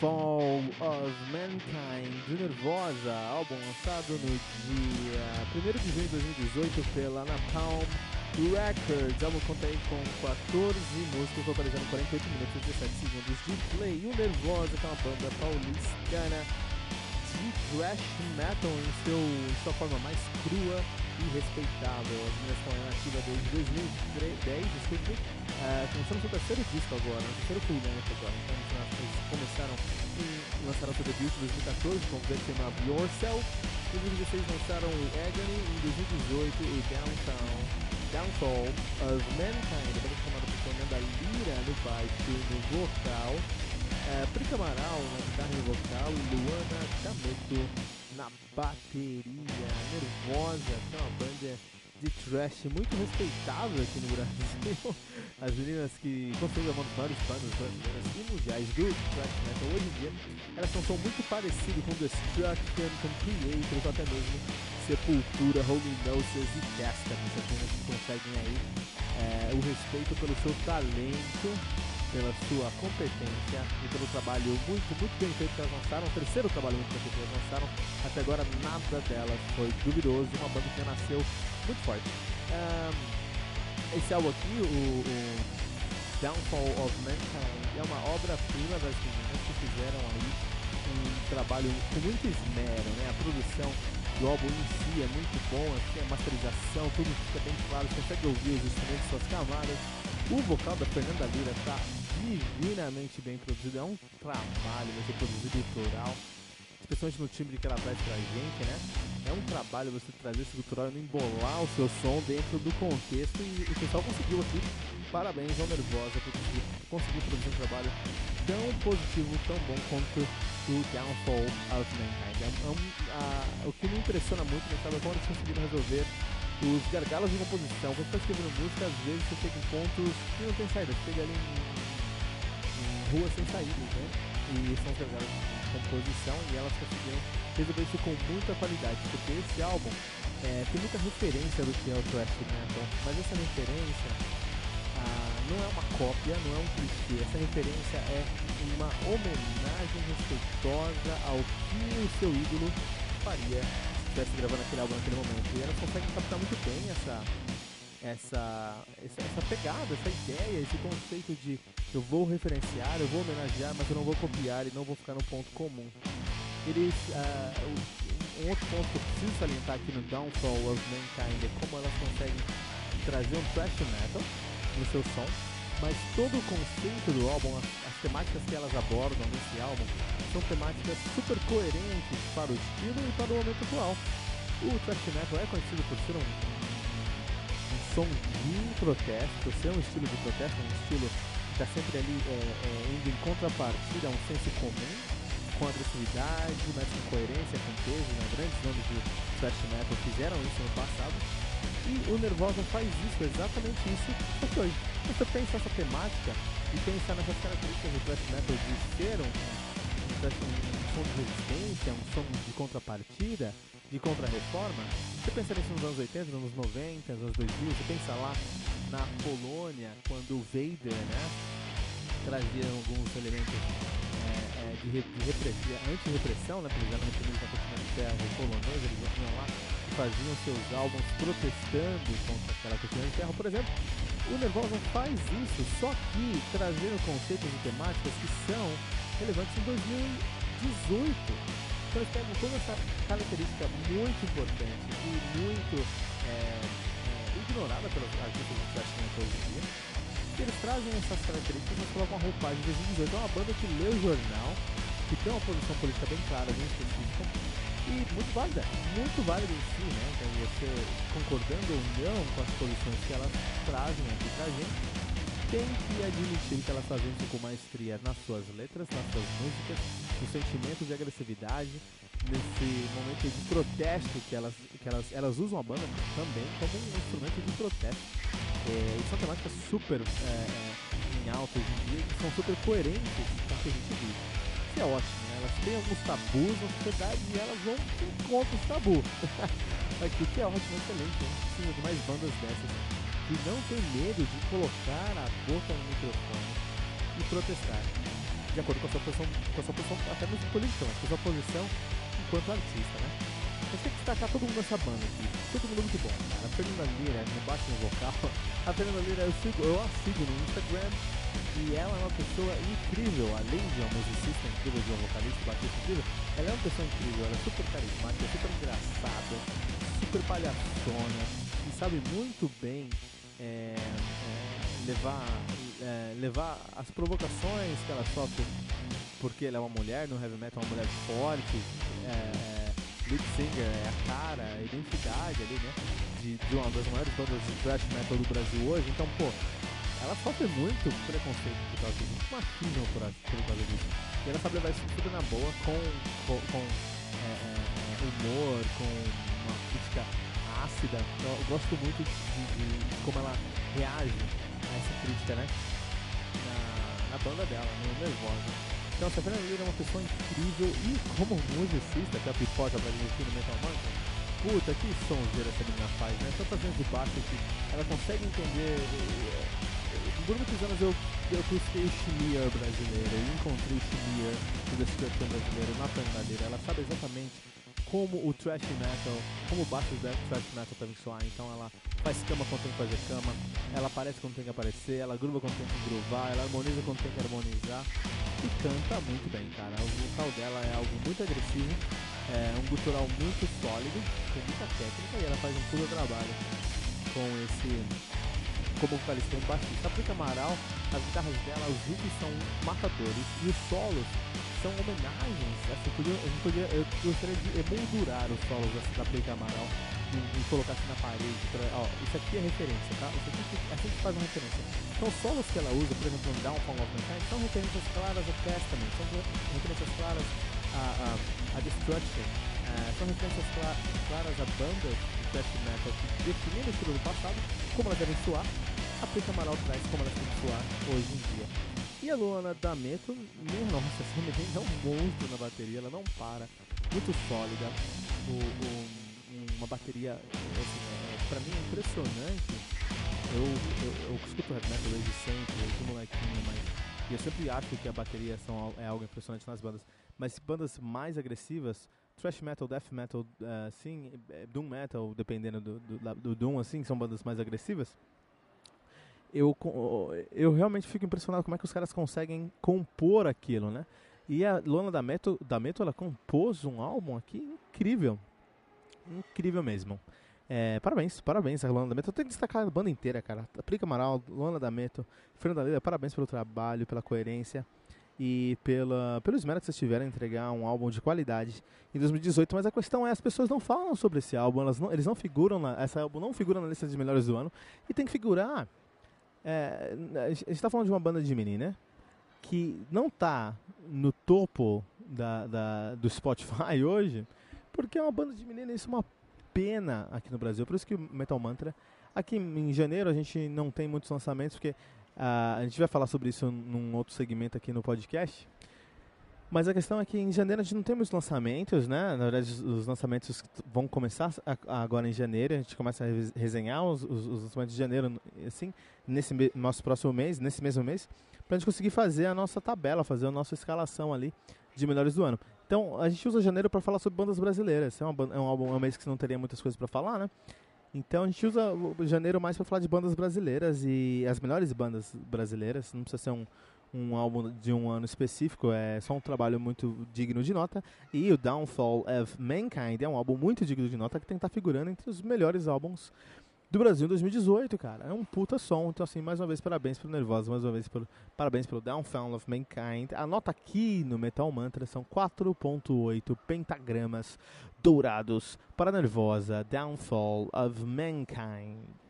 Downfall of Mankind Nervosa, álbum lançado no dia 1 de junho de 2018 pela Napalm Records. O álbum conta aí com 14 músicas, totalizando 48 minutos e 17 segundos de play. O Nervosa, que é uma banda paulistana de thrash metal em, seu, em sua forma mais crua e respeitável. As meninas estão ativa desde 2010, desculpe, uh, começaram seu terceiro disco agora, no terceiro full length agora. Então eles começaram e lançaram seu debut em 2014 com o Victim of Yourself. Em 2016 lançaram o Agony, em 2018 o Downtown, Downfall of Mankind, a banda formada por Fernanda Lira no baixo no vocal. É, Prica Amaral na guitarra e vocal e Luana Cameto na bateria. Nervosa, que é uma banda de trash muito respeitável aqui no Brasil. As meninas que conseguem uma das maiores bandas brasileiras e mundiais do trash metal hoje em dia, elas são, são muito parecidas com Destruction, com Creators, até mesmo Sepultura, Holy Noses e Testament. As meninas que conseguem aí é, o respeito pelo seu talento pela sua competência e pelo trabalho muito, muito bem feito que elas lançaram, o terceiro trabalho muito bem feito que elas lançaram, até agora nada delas foi duvidoso, uma banda que nasceu muito forte. Um, esse álbum aqui, o, o, Downfall of Mankind, é uma obra-prima das meninas que fizeram aí um trabalho com muito esmero, né? A produção do álbum em si é muito bom, assim, a masterização, tudo fica bem claro, você consegue ouvir os instrumentos, suas camadas. O vocal da Fernanda Lira tá divinamente bem produzido. É um trabalho você produzir gutural, especialmente no timbre que ela traz pra gente, né? É um trabalho você trazer esse gutural e embolar o seu som dentro do contexto e o pessoal conseguiu aqui. Parabéns ao Nervosa por conseguir produzir um trabalho tão positivo, tão bom quanto o Downfall of Mankind. É um, a, o que me impressiona muito nessa é como eles conseguiram resolver os gargalos de composição. Quando você está escrevendo música, às vezes você chega em pontos que não tem saída, chega ali em ruas sem saídas, né? E são de composição e elas conseguiram resolver isso com muita qualidade, porque esse álbum é, tem muita referência do que é o thrash metal, mas essa referência ah, não é uma cópia, não é um clichê, essa referência é uma homenagem respeitosa ao que o seu ídolo faria se estivesse gravando aquele álbum naquele momento. E elas conseguem captar muito bem essa, essa, essa, pegada, essa ideia, esse conceito de eu vou referenciar, eu vou homenagear, mas eu não vou copiar e não vou ficar no ponto comum. Eles, uh, um outro ponto que eu preciso salientar aqui no Downfall of Mankind é como elas conseguem trazer um thrash metal no seu som, mas todo o conceito do álbum, as, as temáticas que elas abordam nesse álbum, são temáticas super coerentes para o estilo e para o momento atual. O thrash metal é conhecido por ser um som de protesto, ser um estilo de protesto, um estilo está sempre ali é, é, indo em contrapartida a um senso comum, com agressividade, mas com coerência, com peso. Né? Grandes nomes de thrash metal fizeram isso no passado. E o Nervosa faz isso, exatamente isso, só hoje. Você pensa essa temática e pensa nessas características do thrash metal de ser um, um som de resistência, um som de contrapartida, de contra-reforma, você pensa nisso nos anos 80, nos anos 90, nos anos 2000, você pensa lá na Polônia, quando o Vader, né, trazia alguns elementos é, é, de, re, de repressão, anti-repressão, né, eram reprimidos na cortina de ferro polonesa, eles iam lá e faziam seus álbuns protestando contra aquela cortina de ferro, por exemplo. O Nervosa faz isso, só que trazendo conceitos e temáticas que são relevantes em 2018. Então eles pegam toda essa característica muito importante e muito é, ignorada pelos artistas de metal hoje em dia. Eles trazem essas características e colocam a roupagem de 2018. É uma banda que lê o jornal, que tem uma posição política bem clara, bem específica, e muito válida, muito válida em si, né? Então você concordando ou não com as posições que elas trazem aqui pra gente, tem que admitir que elas fazem isso com maestria nas suas letras, nas suas músicas, nos sentimentos de agressividade, nesse momento de protesto que elas, que elas, elas usam a banda também como um instrumento de protesto. É, e são temáticas super é, em alta hoje em dia, que são super coerentes com o que a gente vive. Isso é ótimo, né? Elas têm alguns tabus na sociedade e elas vão contra os tabus. Aqui que é ótimo, excelente. Gente precisa de mais bandas dessas que não tem medo de colocar a boca no microfone e protestar, de acordo com a sua posição, com a sua posição até mesmo política, mas com a sua posição enquanto artista, né? Gente tem que destacar todo mundo nessa banda aqui, todo mundo muito bom, cara. A Fernanda Lira, no baixo no vocal, a Fernanda Lira eu, sigo, eu a sigo no Instagram e ela é uma pessoa incrível, além de uma musicista incrível, de uma vocalista, batista incrível, ela é uma pessoa incrível, ela é super carismática, super engraçada, super palhaçona e sabe muito bem é, é, levar, é, levar as provocações que ela sofre porque ela é uma mulher no heavy metal, uma mulher forte, é, lead singer, é a cara, a identidade ali, né? De, de uma das maiores bandas de thrash metal do Brasil hoje, então, pô, ela sofre muito preconceito por causa disso, muito machismo por, por causa disso. E ela sabe levar isso tudo na boa, com, com, com é, humor, com uma crítica ácida. Eu gosto muito de, de, de, como ela reage a essa crítica, né? Na, na banda dela, no Nervosa. Então, a Lira é uma pessoa incrível e como musicista, que é a pipoca pra divertir no Metal Mantra, puta, que sonzeira essa menina faz, né? Tantas vezes de baixo que ela consegue entender. Por muitos anos eu, eu busquei Schmier brasileiro, eu encontrei Schmier do Destruction brasileiro na Lira. Ela sabe exatamente como o thrash metal, como o baixo do thrash metal que soar. Então ela faz cama quando tem que fazer cama, ela aparece quando tem que aparecer, ela gruva quando tem que gruvar, ela harmoniza quando tem que harmonizar e canta muito bem, cara. O vocal dela é algo muito agressivo, é um gutural muito sólido, com muita técnica e ela faz um pulo trabalho com esse como vocalista e baixista. A Prica Amaral, as guitarras dela, os riffs são matadores e os solos são homenagens. Assim, podia, gente podia, eu gostaria de emoldurar os solos assim, da Play Amaral e, e, colocar assim na parede. Pra, ó, isso aqui é referência, tá? Isso aqui é assim que faz uma referência. Então, os solos que ela usa, por exemplo, no Downfall of Mankind, são referências claras ao Testament, são referências claras a, a, a Destruction, uh, são referências clara, claras a bandas de thrash metal que definiram o estilo do passado, como elas devem soar. A Play Amaral traz como elas têm que soar hoje em dia. E a Luana D'Ameto, minha nossa, essa menina é um monstro na bateria, ela não para, muito sólida, o, o, uma bateria, assim, é, pra mim é impressionante, eu, eu, eu escuto rap metal desde sempre, desde molequinho, mas e eu sempre acho que a bateria são, é algo impressionante nas bandas, mas bandas mais agressivas, thrash metal, death metal, uh, sim, doom metal, dependendo do, do, do doom, assim, são bandas mais agressivas, eu, eu realmente fico impressionado como é que os caras conseguem compor aquilo, né? E a Lona da Meto, da Meto ela compôs um álbum aqui incrível. Incrível mesmo. É, parabéns, parabéns a Lona da Meto. Eu tenho que destacar a banda inteira, cara. Aplica Amaral, Lona da Meto, Fernanda Lira, parabéns pelo trabalho, pela coerência e pela, pelo esmero que vocês tiveram em entregar um álbum de qualidade em 2018. Mas a questão é, as pessoas não falam sobre esse álbum, elas não, eles não figuram, na, essa álbum não figura na lista de melhores do ano. E tem que figurar é, a gente está falando de uma banda de menina né? que não está no topo da, da, do Spotify hoje, porque é uma banda de menina, isso é uma pena aqui no Brasil. Por isso que o Metal Mantra, aqui em janeiro a gente não tem muitos lançamentos, porque uh, a gente vai falar sobre isso num outro segmento aqui no podcast. Mas a questão é que em janeiro a gente não tem muitos lançamentos, né? Na verdade, os lançamentos vão começar agora em janeiro. A gente começa a resenhar os, os, os lançamentos de janeiro, assim, nesse nosso próximo mês, nesse mesmo mês, para a gente conseguir fazer a nossa tabela, fazer a nossa escalação ali de melhores do ano. Então, a gente usa janeiro para falar sobre bandas brasileiras. É, uma, é um álbum, é um mês que não teria muitas coisas para falar, né? Então a gente usa janeiro mais para falar de bandas brasileiras e as melhores bandas brasileiras. Não precisa ser um, um álbum de um ano específico, é só um trabalho muito digno de nota. E o Downfall of Mankind é um álbum muito digno de nota que tem que estar tá figurando entre os melhores álbuns do Brasil em 2018, cara. É um puta som. Então, assim, mais uma vez, parabéns pro Nervosa, mais uma vez, pelo, parabéns pelo Downfall of Mankind. A nota aqui no Metal Mantra são 4.8 pentagramas dourados para Nervosa, Downfall of Mankind.